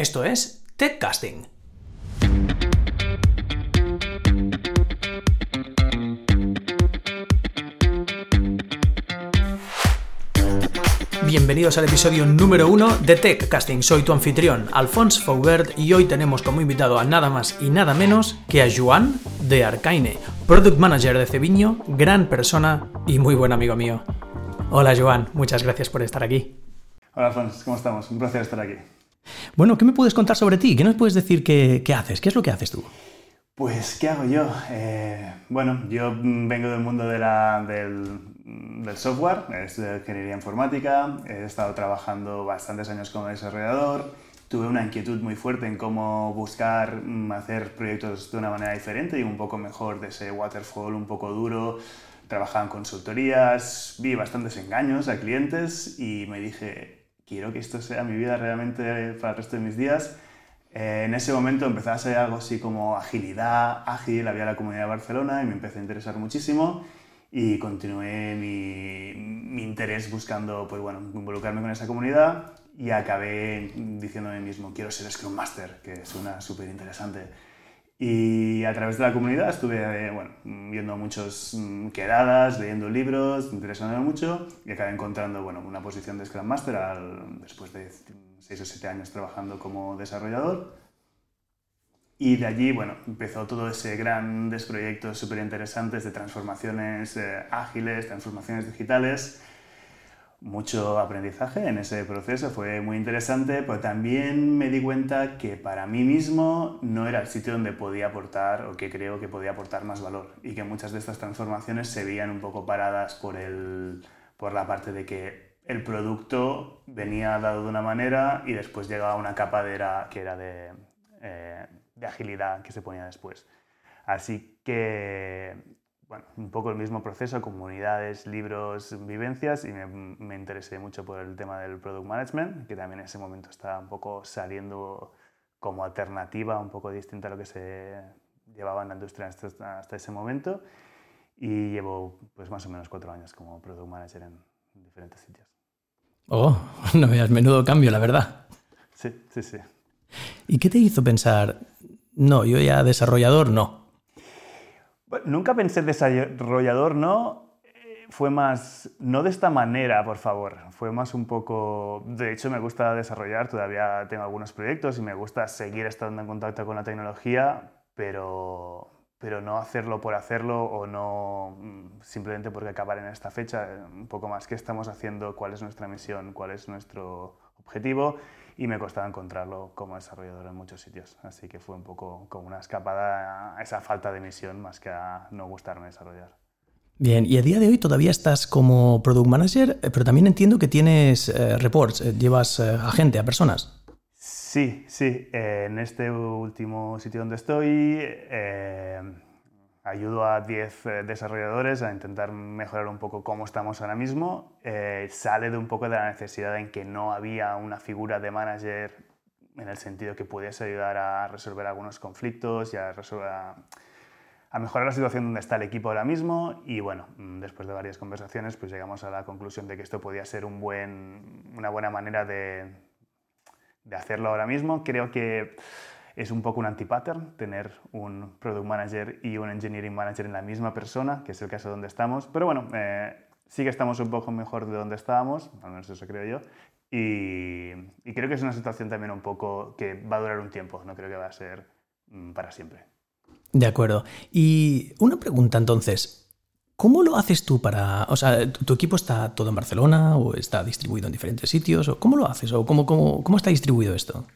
Esto es TechCasting. Bienvenidos al episodio número uno de TechCasting. Soy tu anfitrión, Alphonse Faubert, y hoy tenemos como invitado a nada más y nada menos que a Joan de Arcaine, Product Manager de Ceviño, gran persona y muy buen amigo mío. Hola Joan, muchas gracias por estar aquí. Hola Alphonse, ¿cómo estamos? Un placer estar aquí. Bueno, ¿qué me puedes contar sobre ti? ¿Qué nos puedes decir que, haces? ¿Qué es lo que haces tú? Pues, ¿qué hago yo? Eh, bueno, yo vengo del mundo de la, del, software, es de ingeniería informática, he estado trabajando bastantes años como desarrollador, tuve una inquietud muy fuerte en cómo buscar mm, hacer proyectos de una manera diferente y un poco mejor de ese waterfall un poco duro. Trabajaba en consultorías, vi bastantes engaños a clientes y me dije, quiero que esto sea mi vida realmente para el resto de mis días. Eh, en ese momento empecé a ser algo así como agilidad, ágil, había la comunidad de Barcelona y me empecé a interesar muchísimo y continué mi, mi, interés buscando pues bueno, involucrarme con esa comunidad y acabé diciéndome mismo, quiero ser Scrum Master, que suena súper interesante. Y a través de la comunidad estuve eh, bueno, viendo muchas mm, quedadas, leyendo libros, interesándome mucho y acabé encontrando bueno, una posición de Scrum Master al, después de 6 o 7 años trabajando como desarrollador. Y de allí, bueno, empezó todo ese grandes proyectos súper interesantes de transformaciones eh, ágiles, transformaciones digitales. Mucho aprendizaje en ese proceso, fue muy interesante, pero también me di cuenta que para mí mismo no era el sitio donde podía aportar o que creo que podía aportar más valor y que muchas de estas transformaciones se veían un poco paradas por, el, por la parte de que el producto venía dado de una manera y después llegaba una capa de era, que era de, eh, de agilidad que se ponía después. Así que, bueno, un poco el mismo proceso, comunidades, libros, vivencias, y me, me, interesé mucho por el tema del product management, que también en ese momento estaba un poco saliendo como alternativa, un poco distinta a lo que se llevaba en la industria hasta, hasta ese momento. Y llevo pues más o menos cuatro años como product manager en, en diferentes sitios. Oh, no veas menudo cambio, la verdad. Sí, sí, sí. ¿Y qué te hizo pensar, no, yo ya desarrollador no? Nunca pensé desarrollador no, eh, fue más, no de esta manera, por favor, fue más un poco, de hecho me gusta desarrollar, todavía tengo algunos proyectos y me gusta seguir estando en contacto con la tecnología, pero, pero no hacerlo por hacerlo o no mm, simplemente porque acabar en esta fecha, un poco más qué estamos haciendo, cuál es nuestra misión, cuál es nuestro objetivo y me costaba encontrarlo como desarrollador en muchos sitios. Así que fue un poco como una escapada a esa falta de misión más que a no gustarme desarrollar. Bien, y a día de hoy todavía estás como product manager, eh, pero también entiendo que tienes eh, reports, eh, llevas a gente, a personas. Sí, sí. en este último sitio donde estoy ayudo a 10 eh, desarrolladores a intentar mejorar un poco cómo estamos ahora mismo. Eh, sale de un poco de la necesidad en que no había una figura de manager en el sentido que pudiese ayudar a resolver algunos conflictos y a, a, mejorar la situación donde está el equipo ahora mismo. Y bueno, mm, después de varias conversaciones, pues llegamos a la conclusión de que esto podía ser un buen, una buena manera de, de hacerlo ahora mismo. Creo que es un poco un anti-pattern tener un product manager y un engineering manager en la misma persona, que es el caso donde estamos. Pero bueno, eh, sí que estamos un poco mejor de donde estábamos, al menos eso creo yo. Y, creo que es una situación también un poco que va a durar un tiempo, no creo que va a ser mm, para siempre. De acuerdo. Y una pregunta entonces. ¿Cómo lo haces tú para.? O sea, ¿tu equipo está todo en Barcelona o está distribuido en diferentes sitios? ¿O ¿Cómo lo haces? ¿O cómo, cómo, cómo está distribuido esto?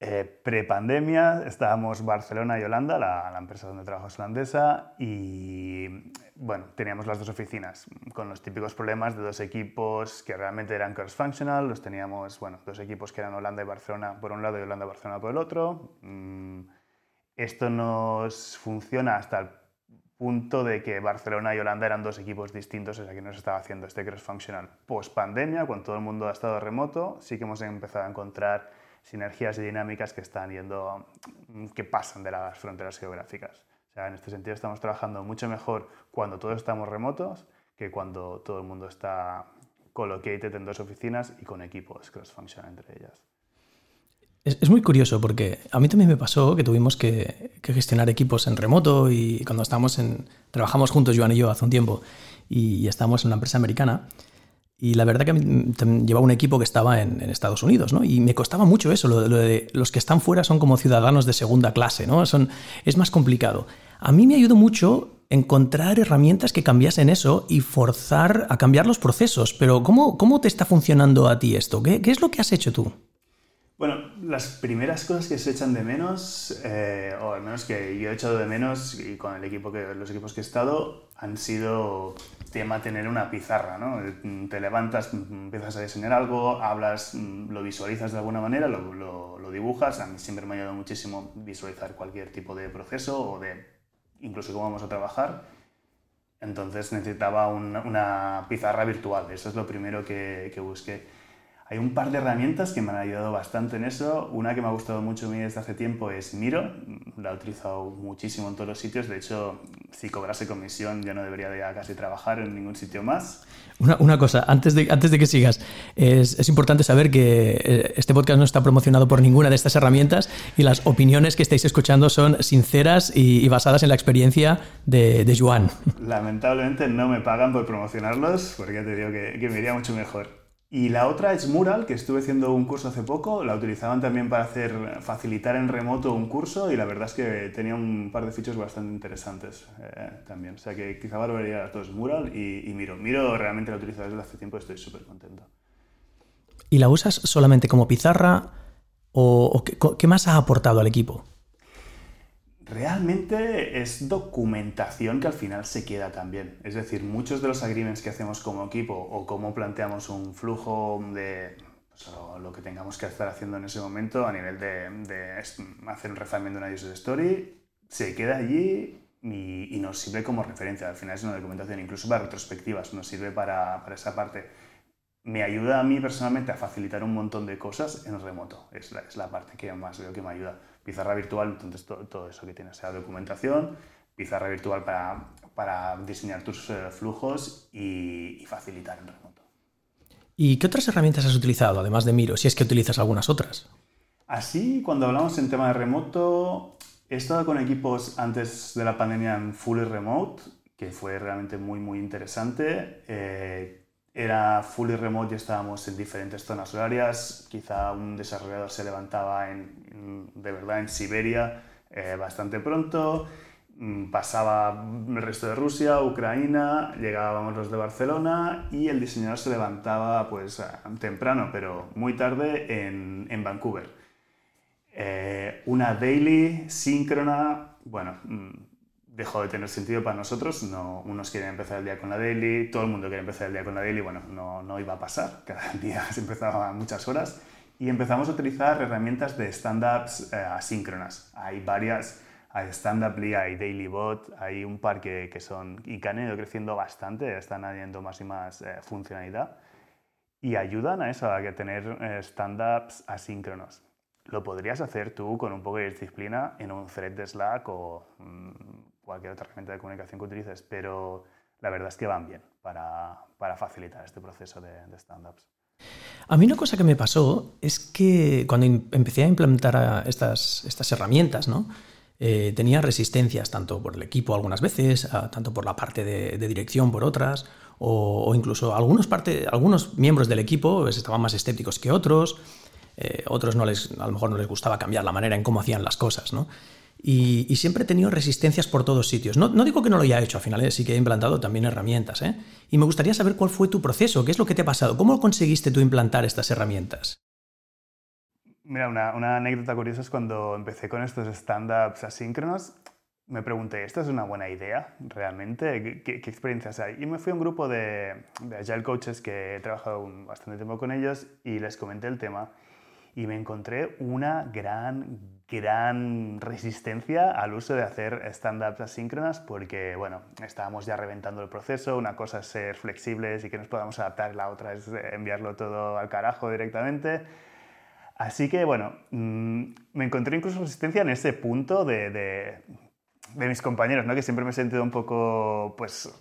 Eh, Pre-pandemia estábamos Barcelona y Holanda, la, empresa donde trabajo es holandesa, y bueno, teníamos las dos oficinas con los típicos problemas de dos equipos que realmente eran cross-functional. Los teníamos, bueno, dos equipos que eran Holanda y Barcelona por un lado y Holanda y Barcelona por el otro. Mm, esto nos funciona hasta el punto de que Barcelona y Holanda eran dos equipos distintos, o sea que nos estaba haciendo este cross-functional. Post-pandemia, cuando todo el mundo ha estado remoto, sí que hemos empezado a encontrar sinergias y dinámicas que están yendo, que pasan de las fronteras geográficas. O sea, en este sentido estamos trabajando mucho mejor cuando todos estamos remotos que cuando todo el mundo está colocated en dos oficinas y con equipos cross-function entre ellas. Es, muy curioso porque a mí también me pasó que tuvimos que, gestionar equipos en remoto y cuando estábamos en... Trabajamos juntos, Joan y yo, hace un tiempo y, estábamos en una empresa americana y la verdad que llevaba un equipo que estaba en, Estados Unidos, ¿no? Y me costaba mucho eso, lo, de los que están fuera son como ciudadanos de segunda clase, ¿no? Es más complicado. A mí me ayudó mucho encontrar herramientas que cambiasen eso y forzar a cambiar los procesos. Pero ¿cómo, cómo te está funcionando a ti esto? ¿Qué, ¿Qué, es lo que has hecho tú? Bueno, las primeras cosas que se echan de menos, eh, o al menos que yo he echado de menos y con el equipo que, los equipos que he estado, han sido tema tener una pizarra, ¿no? Te levantas, empiezas a diseñar algo, hablas, lo visualizas de alguna manera, lo, dibujas. A mí siempre me ha ayudado muchísimo visualizar cualquier tipo de proceso o de incluso cómo vamos a trabajar. Entonces necesitaba una, pizarra virtual, eso es lo primero que busqué. Hay un par de herramientas que me han ayudado bastante en eso. Una que me ha gustado mucho a mí desde hace tiempo es Miro. La he utilizado muchísimo en todos los sitios. De hecho, si cobrase comisión ya no debería de casi trabajar en ningún sitio más. Una, una cosa, antes de, antes de que sigas, es, es, importante saber que eh, este podcast no está promocionado por ninguna de estas herramientas y las opiniones que estáis escuchando son sinceras y, basadas en la experiencia de, de, Joan. Lamentablemente no me pagan por promocionarlos porque te digo que, que me iría mucho mejor. Y la otra es Mural, que estuve haciendo un curso hace poco, la utilizaban también para hacer, facilitar en remoto un curso y la verdad es que tenía un par de features bastante interesantes eh, también. O sea que quizá valoraría a todos Mural y, Miro. Miro realmente la utilizo desde hace tiempo y estoy súper contento. ¿Y la usas solamente como pizarra o, qué más ha aportado al equipo? Realmente es documentación que al final se queda también. Es decir, muchos de los agreements que hacemos como equipo o cómo planteamos un flujo de pues, lo que tengamos que estar haciendo en ese momento a nivel de, hacer un refinement de una user story, se queda allí y, nos sirve como referencia. Al final es una documentación, incluso para retrospectivas, nos sirve para, para esa parte. Me ayuda a mí personalmente a facilitar un montón de cosas en remoto. Es la, es la parte que más veo que me ayuda pizarra virtual, entonces todo, eso que tienes, sea documentación, pizarra virtual para, para diseñar tus eh, flujos y, facilitar en remoto. ¿Y qué otras herramientas has utilizado, además de Miro, si es que utilizas algunas otras? Así, cuando hablamos en tema de remoto, he estado con equipos antes de la pandemia en fully remote, que fue realmente muy, muy interesante. Eh, era fully remote y estábamos en diferentes zonas horarias. Quizá un desarrollador se levantaba en, de verdad en Siberia eh, bastante pronto, mm, pasaba el resto de Rusia, Ucrania, llegábamos los de Barcelona y el diseñador se levantaba pues temprano, pero muy tarde en, en Vancouver. Eh, una daily síncrona, bueno, mm, dejó de tener sentido para nosotros. No, unos quieren empezar el día con la daily, todo el mundo quiere empezar el día con la daily. Bueno, no, no iba a pasar, cada día se empezaba a muchas horas. Y empezamos a utilizar herramientas de stand-ups eh, asíncronas. Hay varias, hay Stand-Uply, hay DailyBot, hay un par que, que, son y que han ido creciendo bastante, están añadiendo más y más eh, funcionalidad y ayudan a eso, a que tener eh, stand-ups asíncronos. Lo podrías hacer tú con un poco de disciplina en un thread de Slack o mm, cualquier otra herramienta de comunicación que utilices, pero la verdad es que van bien para, para facilitar este proceso de, de stand-ups. A mí una cosa que me pasó es que cuando empecé a implementar estas, estas herramientas, ¿no? Eh, tenía resistencias tanto por el equipo algunas veces, tanto por la parte de, dirección por otras, o, incluso algunos, parte, algunos miembros del equipo pues, estaban más escépticos que otros, eh, otros no les, a lo mejor no les gustaba cambiar la manera en cómo hacían las cosas. ¿no? Y, siempre he tenido resistencias por todos sitios. No, digo que no lo haya hecho, al final ¿eh? sí que he implantado también herramientas. ¿eh? Y me gustaría saber cuál fue tu proceso, qué es lo que te ha pasado, cómo conseguiste tú implantar estas herramientas. Mira, una, anécdota curiosa es cuando empecé con estos stand-ups asíncronos, me pregunté, ¿esta es una buena idea realmente? ¿Qué, experiencias hay? Y me fui a un grupo de, de Agile Coaches que he trabajado bastante tiempo con ellos y les comenté el tema y me encontré una gran, gran resistencia al uso de hacer stand-ups asíncronas porque, bueno, estábamos ya reventando el proceso, una cosa es ser flexibles y que nos podamos adaptar, la otra es enviarlo todo al carajo directamente. Así que, bueno, mm, me encontré incluso resistencia en ese punto de, de, de mis compañeros, ¿no? que siempre me he sentido un poco, pues,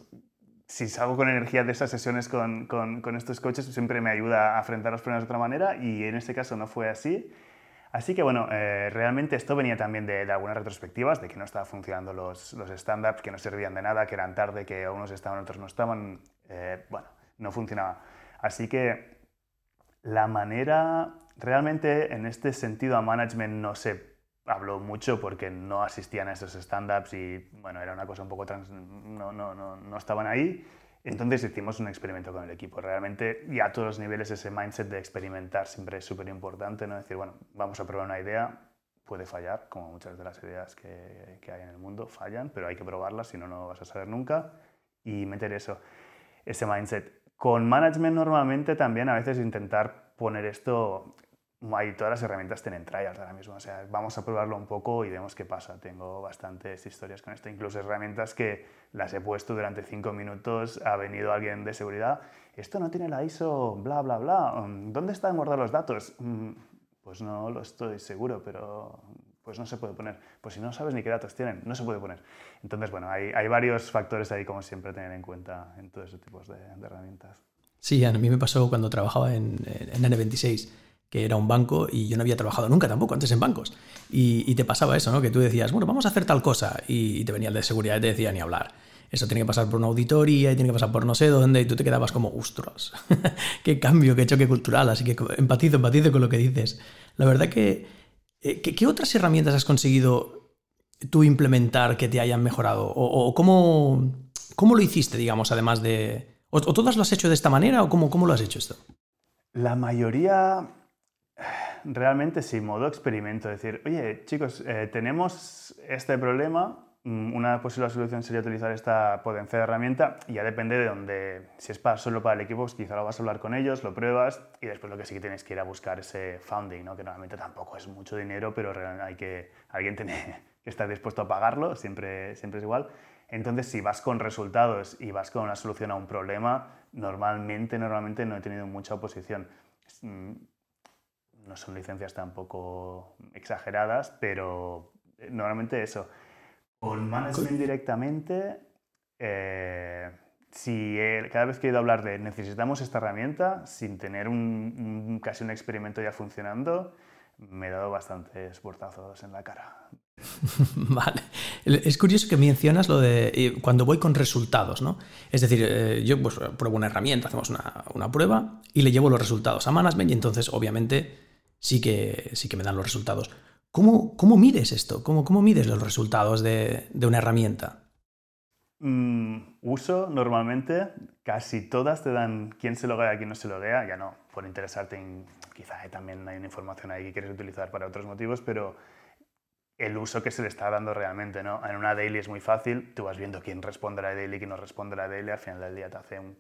si salgo con energía de esas sesiones con, con, con, estos coches, siempre me ayuda a afrontar los problemas de otra manera y en este caso no fue así. Así que bueno, eh, realmente esto venía también de, algunas retrospectivas, de que no estaban funcionando los, los stand-ups, que no servían de nada, que eran tarde, que unos estaban, otros no estaban. Eh, bueno, no funcionaba. Así que la manera, realmente en este sentido a management no se habló mucho porque no asistían a esos stand-ups y bueno, era una cosa un poco trans, no, no, no, no estaban ahí. Entonces hicimos un experimento con el equipo. Realmente, y a todos los niveles, ese mindset de experimentar siempre es súper importante, ¿no? Decir, bueno, vamos a probar una idea, puede fallar, como muchas de las ideas que, que hay en el mundo fallan, pero hay que probarlas, si no, no vas a saber nunca. Y meter eso, ese mindset. Con management normalmente también a veces intentar poner esto hay todas las herramientas tienen trials ahora mismo. O sea, vamos a probarlo un poco y vemos qué pasa. Tengo bastantes historias con esto, incluso herramientas que las he puesto durante cinco minutos. Ha venido alguien de seguridad. Esto no tiene la ISO, bla, bla, bla. Mm, ¿Dónde están guardados los datos? Mm, pues no lo estoy seguro, pero pues no se puede poner. Pues si no sabes ni qué datos tienen, no se puede poner. Entonces, bueno, hay, hay varios factores ahí, como siempre, tener en cuenta en todos esos tipos de, herramientas. Sí, a mí me pasó cuando trabajaba en, en N26 que era un banco y yo no había trabajado nunca tampoco antes en bancos. Y, te pasaba eso, ¿no? Que tú decías, bueno, vamos a hacer tal cosa y, te venía el de seguridad y te decía ni hablar. Eso tiene que pasar por una auditoría y tiene que pasar por no sé dónde y tú te quedabas como, ostras, qué cambio, qué choque cultural. Así que empatizo, empatizo con lo que dices. La verdad que, eh, ¿qué, otras herramientas has conseguido tú implementar que te hayan mejorado? ¿O, cómo, cómo, lo hiciste, digamos, además de... ¿O, todas lo has hecho de esta manera o cómo, cómo lo has hecho esto? La mayoría realmente sí, modo experimento. Decir, oye, chicos, eh, tenemos este problema, mm, una posible solución sería utilizar esta potencia de herramienta y ya depende de dónde, si es para, solo para el equipo, pues quizá lo vas a hablar con ellos, lo pruebas y después lo que sí que tienes que ir a buscar ese founding, ¿no? que normalmente tampoco es mucho dinero, pero hay que, alguien tiene que estar dispuesto a pagarlo, siempre, siempre es igual. Entonces, si vas con resultados y vas con una solución a un problema, normalmente, normalmente no he tenido mucha oposición mm, no son licencias tampoco exageradas, pero eh, normalmente eso. Con management directamente, eh, si cada vez que he ido a hablar de necesitamos esta herramienta, sin tener un, casi un experimento ya funcionando, me he dado bastantes portazos en la cara. vale. Es curioso que mencionas lo de eh, cuando voy con resultados, ¿no? Es decir, yo pues, pruebo una herramienta, hacemos una, una, prueba y le llevo los resultados a management y entonces, obviamente, sí que, sí que me dan los resultados. ¿Cómo, cómo mides esto? ¿Cómo, ¿Cómo mides los resultados de, de una herramienta? Mm, uso normalmente, casi todas te dan quién se loguea quién no se loguea, ya no, por interesarte en, quizá también hay una información ahí que quieres utilizar para otros motivos, pero el uso que se le está dando realmente, ¿no? En una daily es muy fácil, tú vas viendo quién responde a la daily quién no responde a la daily, al final del día te hace un,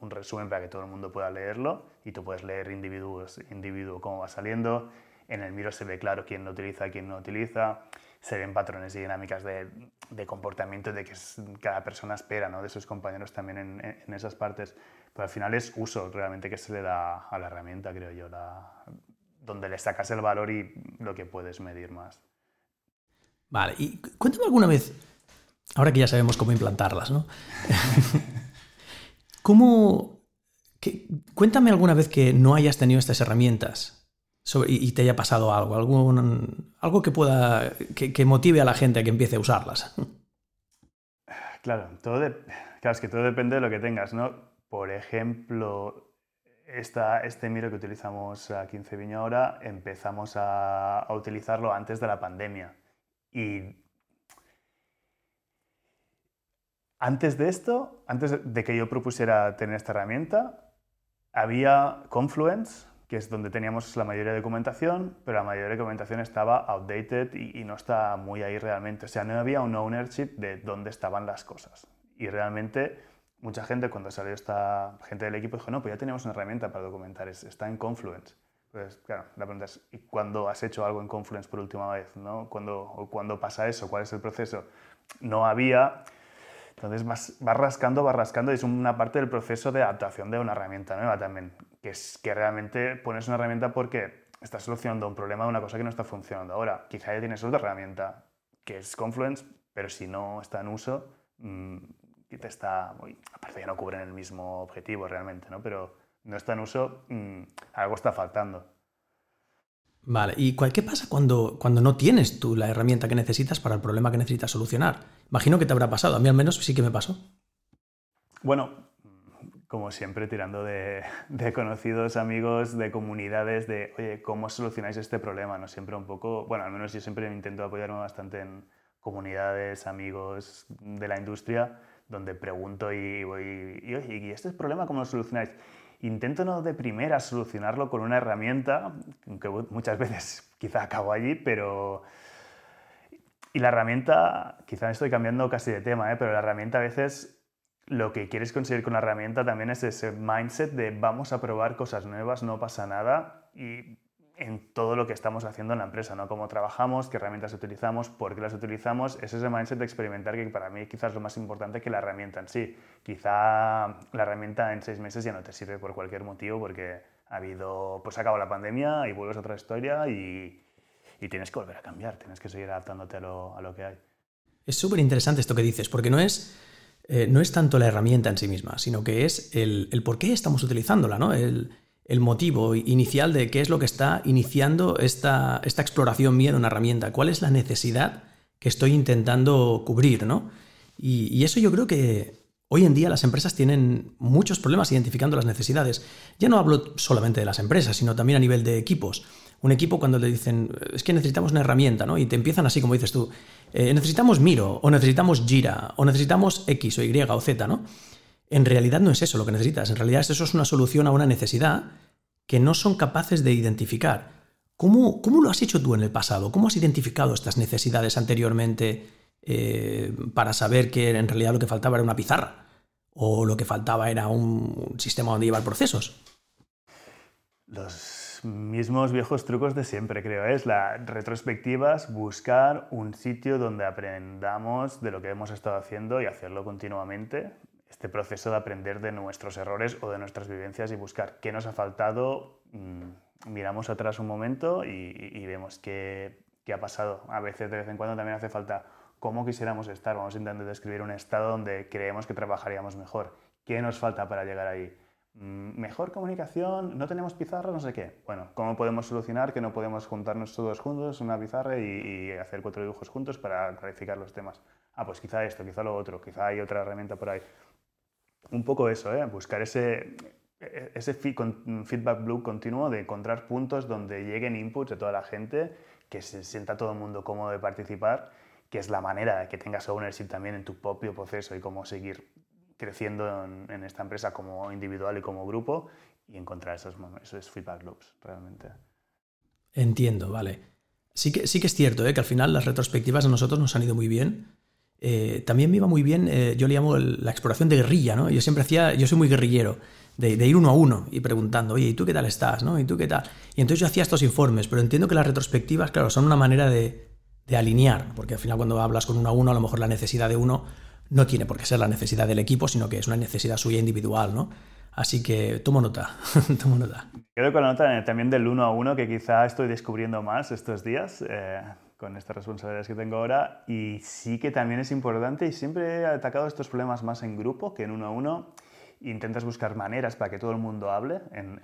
un resumen para que todo el mundo pueda leerlo y tú puedes leer individuos, individuo cómo va saliendo. En el miro se ve claro quién lo utiliza, quién no utiliza. Se ven patrones y dinámicas de, de comportamiento de que cada persona espera ¿no? de sus compañeros también en, en, esas partes. Pero al final es uso realmente que se le da a la herramienta, creo yo, la, donde le sacas el valor y lo que puedes medir más. Vale, y cuéntame alguna vez, ahora que ya sabemos cómo implantarlas, ¿no? ¿Cómo... cuéntame alguna vez que no hayas tenido estas herramientas y, te haya pasado algo, algo que pueda, que, motive a la gente a que empiece a usarlas. Claro, todo claro, es que todo depende de lo que tengas, ¿no? Por ejemplo, esta, este miro que utilizamos aquí en Ceviño ahora, empezamos a, a utilizarlo antes de la pandemia. Y Antes de esto, antes de que yo propusiera tener esta herramienta, había Confluence, que es donde teníamos la mayoría de documentación, pero la mayoría de documentación estaba outdated y, no está muy ahí realmente. O sea, no había un ownership de dónde estaban las cosas. Y realmente mucha gente cuando salió esta gente del equipo dijo, no, pues ya tenemos una herramienta para documentar, está en Confluence. Pues claro, la pregunta es, ¿y cuándo has hecho algo en Confluence por última vez? ¿no? ¿Cuándo, ¿Cuándo pasa eso? ¿Cuál es el proceso? No había entonces vas, rascando, vas rascando y es una parte del proceso de adaptación de una herramienta nueva también, que es que realmente pones una herramienta porque estás solucionando un problema de una cosa que no está funcionando. Ahora, quizá ya tienes otra herramienta que es Confluence, pero si no está en uso, mmm, te está, aparte ya no cubren el mismo objetivo realmente, ¿no? pero no está en uso, mmm, algo está faltando. Vale, ¿y qué pasa cuando, cuando no tienes tú la herramienta que necesitas para el problema que necesitas solucionar? Imagino que te habrá pasado, a mí al menos sí que me pasó. Bueno, como siempre, tirando de, conocidos, amigos, de comunidades, de, oye, ¿cómo solucionáis este problema? ¿no? Siempre un poco, bueno, al menos yo siempre intento apoyarme bastante en comunidades, amigos de la industria, donde pregunto y voy, y, oye, ¿y este problema cómo lo solucionáis? Intento no de primera solucionarlo con una herramienta, que muchas veces quizá acabo allí, pero... Y la herramienta, quizá estoy cambiando casi de tema, ¿eh? pero la herramienta a veces lo que quieres conseguir con la herramienta también es ese mindset de vamos a probar cosas nuevas, no pasa nada y en todo lo que estamos haciendo en la empresa, ¿no? Cómo trabajamos, qué herramientas utilizamos, por qué las utilizamos, es ese mindset de experimentar que para mí quizás es lo más importante que la herramienta en sí. Quizá la herramienta en seis meses ya no te sirve por cualquier motivo porque ha habido, pues acaba la pandemia y vuelves a otra historia y, y tienes que volver a cambiar, tienes que seguir adaptándote a lo, a lo que hay. Es súper interesante esto que dices, porque no es, eh, no es tanto la herramienta en sí misma, sino que es el, el por qué estamos utilizándola, ¿no? El, el motivo inicial de qué es lo que está iniciando esta, esta exploración mía de una herramienta, cuál es la necesidad que estoy intentando cubrir, ¿no? Y, eso yo creo que hoy en día las empresas tienen muchos problemas identificando las necesidades. Ya no hablo solamente de las empresas, sino también a nivel de equipos. Un equipo cuando le dicen, es que necesitamos una herramienta, ¿no? Y te empiezan así como dices tú, eh, necesitamos Miro, o necesitamos Jira, o necesitamos X o Y o Z, ¿no? En realidad no es eso lo que necesitas, en realidad eso es una solución a una necesidad que no son capaces de identificar. ¿Cómo, cómo lo has hecho tú en el pasado? ¿Cómo has identificado estas necesidades anteriormente eh, para saber que en realidad lo que faltaba era una pizarra? ¿O lo que faltaba era un sistema donde llevar procesos? Los mismos viejos trucos de siempre, creo. Es la retrospectivas, buscar un sitio donde aprendamos de lo que hemos estado haciendo y hacerlo continuamente este proceso de aprender de nuestros errores o de nuestras vivencias y buscar qué nos ha faltado, mm, miramos atrás un momento y, vemos qué, qué, ha pasado. A veces, de vez en cuando, también hace falta cómo quisiéramos estar. Vamos a intentar describir un estado donde creemos que trabajaríamos mejor. ¿Qué nos falta para llegar ahí? Mm, mejor comunicación, no tenemos pizarra, no sé qué. Bueno, ¿cómo podemos solucionar que no podemos juntarnos todos juntos en una pizarra y, y hacer cuatro dibujos juntos para clarificar los temas? Ah, pues quizá esto, quizá lo otro, quizá hay otra herramienta por ahí un poco eso, ¿eh? buscar ese, ese feedback loop continuo de encontrar puntos donde lleguen inputs de toda la gente, que se sienta todo el mundo cómodo de participar, que es la manera de que tengas ownership también en tu propio proceso y cómo seguir creciendo en, esta empresa como individual y como grupo y encontrar esos, esos feedback loops realmente. Entiendo, vale. Sí que, sí que es cierto ¿eh? que al final las retrospectivas a nosotros nos han ido muy bien eh, también me iba muy bien, eh, yo le llamo la exploración de guerrilla, ¿no? Yo siempre hacía, yo soy muy guerrillero, de, ir uno a uno y preguntando, oye, ¿y tú qué tal estás? ¿no? ¿Y tú qué tal? Y entonces yo hacía estos informes, pero entiendo que las retrospectivas, claro, son una manera de, alinear, porque al final cuando hablas con uno a uno, a lo mejor la necesidad de uno no tiene por qué ser la necesidad del equipo, sino que es una necesidad suya individual, ¿no? Así que tomo nota, tomo nota. Quedo con la nota también del uno a uno que quizá estoy descubriendo más estos días. Eh, con estas responsabilidades que tengo ahora y sí que también es importante y siempre he atacado estos problemas más en grupo que en uno a uno. Intentas buscar maneras para que todo el mundo hable. En,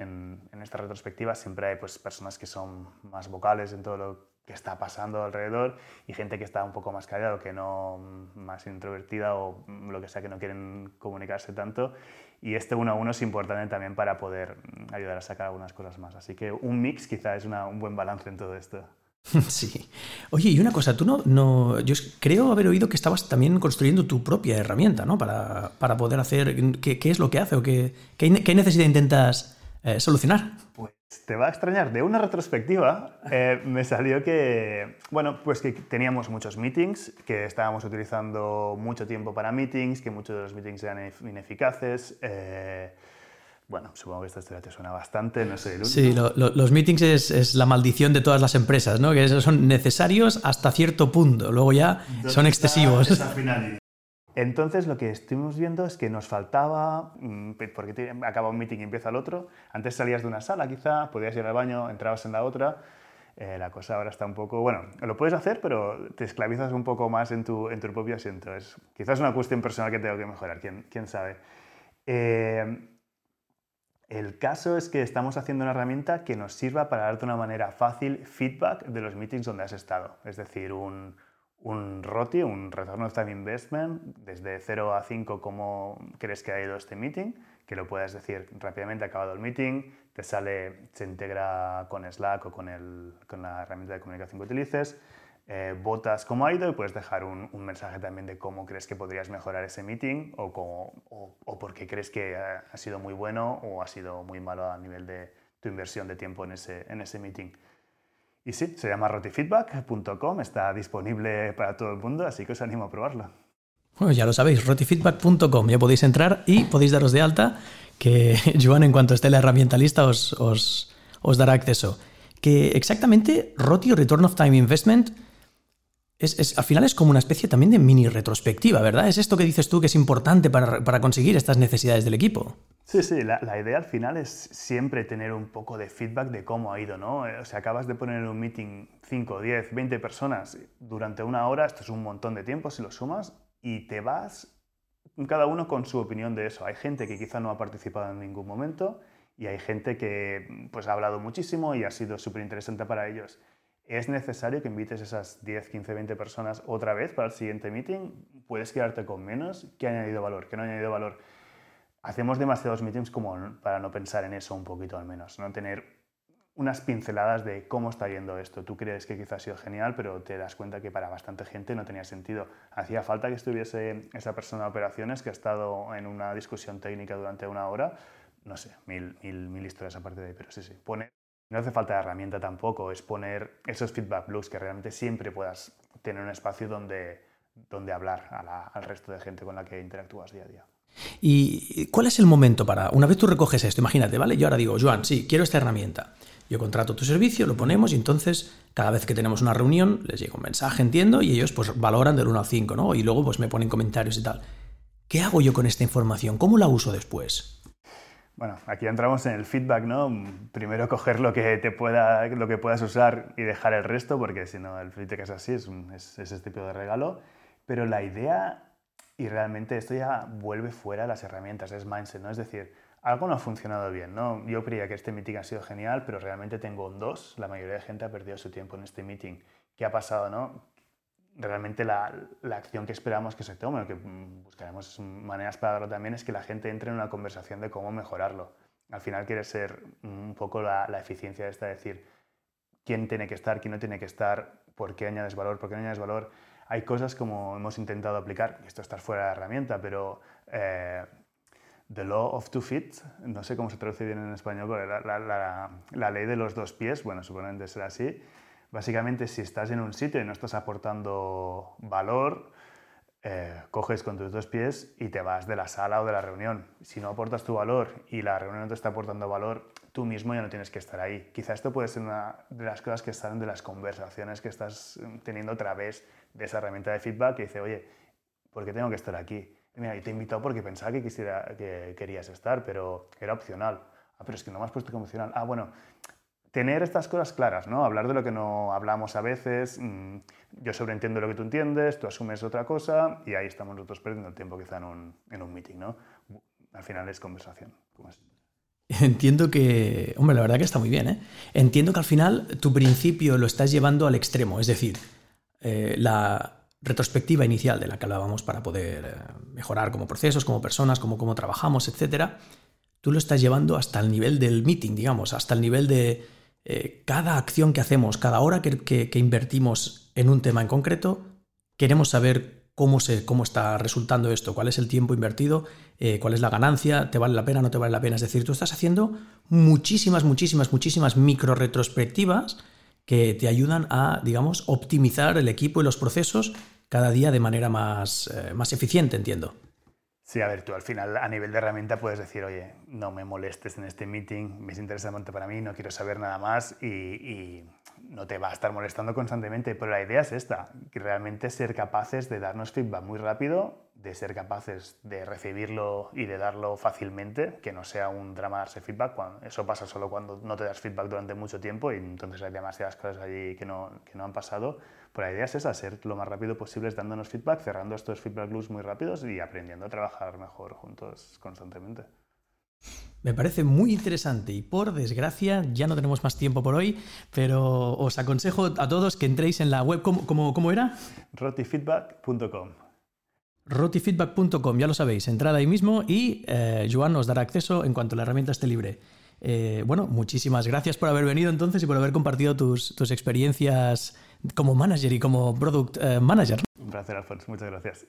en, esta retrospectiva siempre hay pues, personas que son más vocales en todo lo que está pasando alrededor y gente que está un poco más callada o que no, más introvertida o lo que sea, que no quieren comunicarse tanto. Y este uno a uno es importante también para poder ayudar a sacar algunas cosas más. Así que un mix quizá es un buen balance en todo esto. Sí. Oye, y una cosa, tú no, no. Yo creo haber oído que estabas también construyendo tu propia herramienta, ¿no? Para, para poder hacer. ¿qué, ¿qué, es lo que hace o qué, qué, necesidad intentas eh, solucionar? Pues te va a extrañar. De una retrospectiva eh, me salió que. Bueno, pues que teníamos muchos meetings, que estábamos utilizando mucho tiempo para meetings, que muchos de los meetings eran ineficaces. Eh, bueno, supongo que esta historia te suena bastante, no sé. Sí, los meetings es, la maldición de todas las empresas, ¿no? Que son necesarios hasta cierto punto, luego ya son excesivos. Entonces lo que estuvimos viendo es que nos faltaba, mm, porque acaba un meeting y empieza el otro, antes salías de una sala quizá, podías ir al baño, entrabas en la otra, eh, la cosa ahora está un poco, bueno, lo puedes hacer, pero te esclavizas un poco más en tu, en tu propio asiento. Es, quizás es una cuestión personal que tengo que mejorar, quién, quién sabe. Eh, El caso es que estamos haciendo una herramienta que nos sirva para darte una manera fácil feedback de los meetings donde has estado. Es decir, un, un ROTI, un Return of Time Investment, desde 0 a 5, cómo crees que ha ido este meeting, que lo puedas decir rápidamente, acabado el meeting, te sale, se integra con Slack o con, el, con la herramienta de comunicación que utilices, eh, votas cómo ha ido y puedes dejar un, mensaje también de cómo crees que podrías mejorar ese meeting o, cómo, por qué crees que ha, ha, sido muy bueno o ha sido muy malo a nivel de tu inversión de tiempo en ese, en ese meeting. Y sí, se llama rotifeedback.com, está disponible para todo el mundo, así que os animo a probarlo. Bueno, ya lo sabéis, rotifeedback.com, ya podéis entrar y podéis daros de alta, que Joan, en cuanto esté la herramienta lista, os, os, os dará acceso. Que exactamente Roti o Return of Time Investment es, al final es como una especie también de mini retrospectiva, ¿verdad? Es esto que dices tú que es importante para, para conseguir estas necesidades del equipo. Sí, sí, la, la, idea al final es siempre tener un poco de feedback de cómo ha ido, ¿no? O sea, acabas de poner en un meeting 5, 10, 20 personas durante una hora, esto es un montón de tiempo si lo sumas, y te vas cada uno con su opinión de eso. Hay gente que quizá no ha participado en ningún momento y hay gente que pues, ha hablado muchísimo y ha sido súper interesante para ellos. ¿Es necesario que invites esas 10, 15, 20 personas otra vez para el siguiente meeting? ¿Puedes quedarte con menos? ¿Qué ha añadido valor? ¿Qué no ha añadido valor? hacemos demasiados meetings como para no pensar en eso un poquito al menos, no tener unas pinceladas de cómo está yendo esto. Tú crees que quizás ha sido genial, pero te das cuenta que para bastante gente no tenía sentido. Hacía falta que estuviese esa persona de operaciones que ha estado en una discusión técnica durante una hora. No sé, mil, mil, mil historias aparte de ahí, pero sí, sí. Poner, no hace falta herramienta tampoco, es poner esos feedback loops que realmente siempre puedas tener un espacio donde, donde hablar al resto de gente con la que interactúas día a día. ¿Y cuál es el momento para, una vez tú recoges esto, imagínate, ¿vale? Yo ahora digo, Joan, sí, quiero esta herramienta. Yo contrato tu servicio, lo ponemos y entonces cada vez que tenemos una reunión les llega un mensaje, entiendo, y ellos pues valoran del 1 al 5, ¿no? Y luego pues me ponen comentarios y tal. ¿Qué hago yo con esta información? ¿Cómo la uso después? Bueno, aquí entramos en el feedback, ¿no? Primero coger lo que, te pueda, lo que puedas usar y dejar el resto, porque si no el feedback es así, es, un, es ese tipo de regalo. Pero la idea y realmente esto ya vuelve fuera de las herramientas, es mindset, ¿no? Es decir, algo no ha funcionado bien, ¿no? Yo creía que este meeting ha sido genial, pero realmente tengo un dos, la mayoría de gente ha perdido su tiempo en este meeting. ¿Qué ha pasado, no? Realmente la, la acción que esperamos que se tome, que buscaremos maneras para darlo también, es que la gente entre en una conversación de cómo mejorarlo. Al final quiere ser un poco la, la eficiencia de esta, decir, quién tiene que estar, quién no tiene que estar, por qué añades valor, por qué no añades valor hay cosas como hemos intentado aplicar, esto está fuera de la herramienta, pero eh, The Law of Two Feet, no sé cómo se traduce bien en español, la, la ley de los dos pies, bueno, suponente será así. Básicamente, si estás en un sitio y no estás aportando valor, eh, coges con tus dos pies y te vas de la sala o de la reunión. Si no aportas tu valor y la reunión no te está aportando valor, tú mismo ya no tienes que estar ahí. Quizá esto puede ser una de las cosas que salen de las conversaciones que estás mm, teniendo a través de esa herramienta de feedback que dice, oye, ¿por qué tengo que estar aquí? Mira, te he invitado porque pensaba que, que querías estar, pero era opcional. Ah, pero es que no me has puesto como opcional. Ah, bueno, tener estas cosas claras, ¿no? Hablar de lo que no hablamos a veces. Mmm, yo sobreentiendo lo que tú entiendes, tú asumes otra cosa y ahí estamos nosotros perdiendo el tiempo quizá en un, en un meeting, ¿no? Al final es conversación. Entiendo que, hombre, la verdad que está muy bien, ¿eh? Entiendo que al final tu principio lo estás llevando al extremo, es decir, eh, la retrospectiva inicial de la que hablábamos para poder eh, mejorar como procesos, como personas, como cómo trabajamos, etcétera, tú lo estás llevando hasta el nivel del meeting, digamos, hasta el nivel de eh, cada acción que hacemos, cada hora que, que, invertimos en un tema en concreto, queremos saber cómo, se, cómo está resultando esto, cuál es el tiempo invertido, eh, cuál es la ganancia, te vale la pena, no te vale la pena. Es decir, tú estás haciendo muchísimas, muchísimas, muchísimas micro retrospectivas que te ayudan a, digamos, optimizar el equipo y los procesos cada día de manera más, eh, más eficiente, entiendo. Sí, a ver, tú al final a nivel de herramienta puedes decir, oye, no me molestes en este meeting, me es interesante para mí, no quiero saber nada más y, y, no te va a estar molestando constantemente. Pero la idea es esta, que realmente ser capaces de darnos feedback muy rápido, de ser capaces de recibirlo y de darlo fácilmente, que no sea un drama darse feedback. Cuando, eso pasa solo cuando no te das feedback durante mucho tiempo y entonces hay demasiadas cosas allí que no, que no han pasado. Pero la idea es esa, ser lo más rápido posible dándonos feedback, cerrando estos feedback loops muy rápidos y aprendiendo a trabajar mejor juntos constantemente. Me parece muy interesante y por desgracia ya no tenemos más tiempo por hoy, pero os aconsejo a todos que entréis en la web. ¿Cómo, cómo, era? rotifeedback.com. rotifeedback.com, ya lo sabéis, entrad ahí mismo y eh, Joan os dará acceso en cuanto la herramienta esté libre. Eh, bueno, muchísimas gracias por haber venido entonces y por haber compartido tus, tus experiencias como manager y como product eh, manager. Un placer, Alfonso, muchas gracias.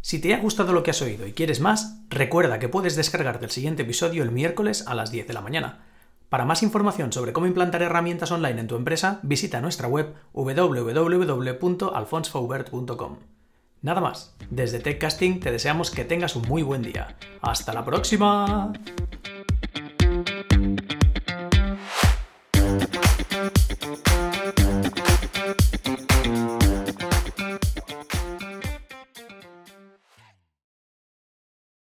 Si te ha gustado lo que has oído y quieres más, recuerda que puedes descargarte el siguiente episodio el miércoles a las 10 de la mañana. Para más información sobre cómo implantar herramientas online en tu empresa, visita nuestra web www.alfonsfaubert.com. Nada más, desde TechCasting te deseamos que tengas un muy buen día. ¡Hasta la próxima!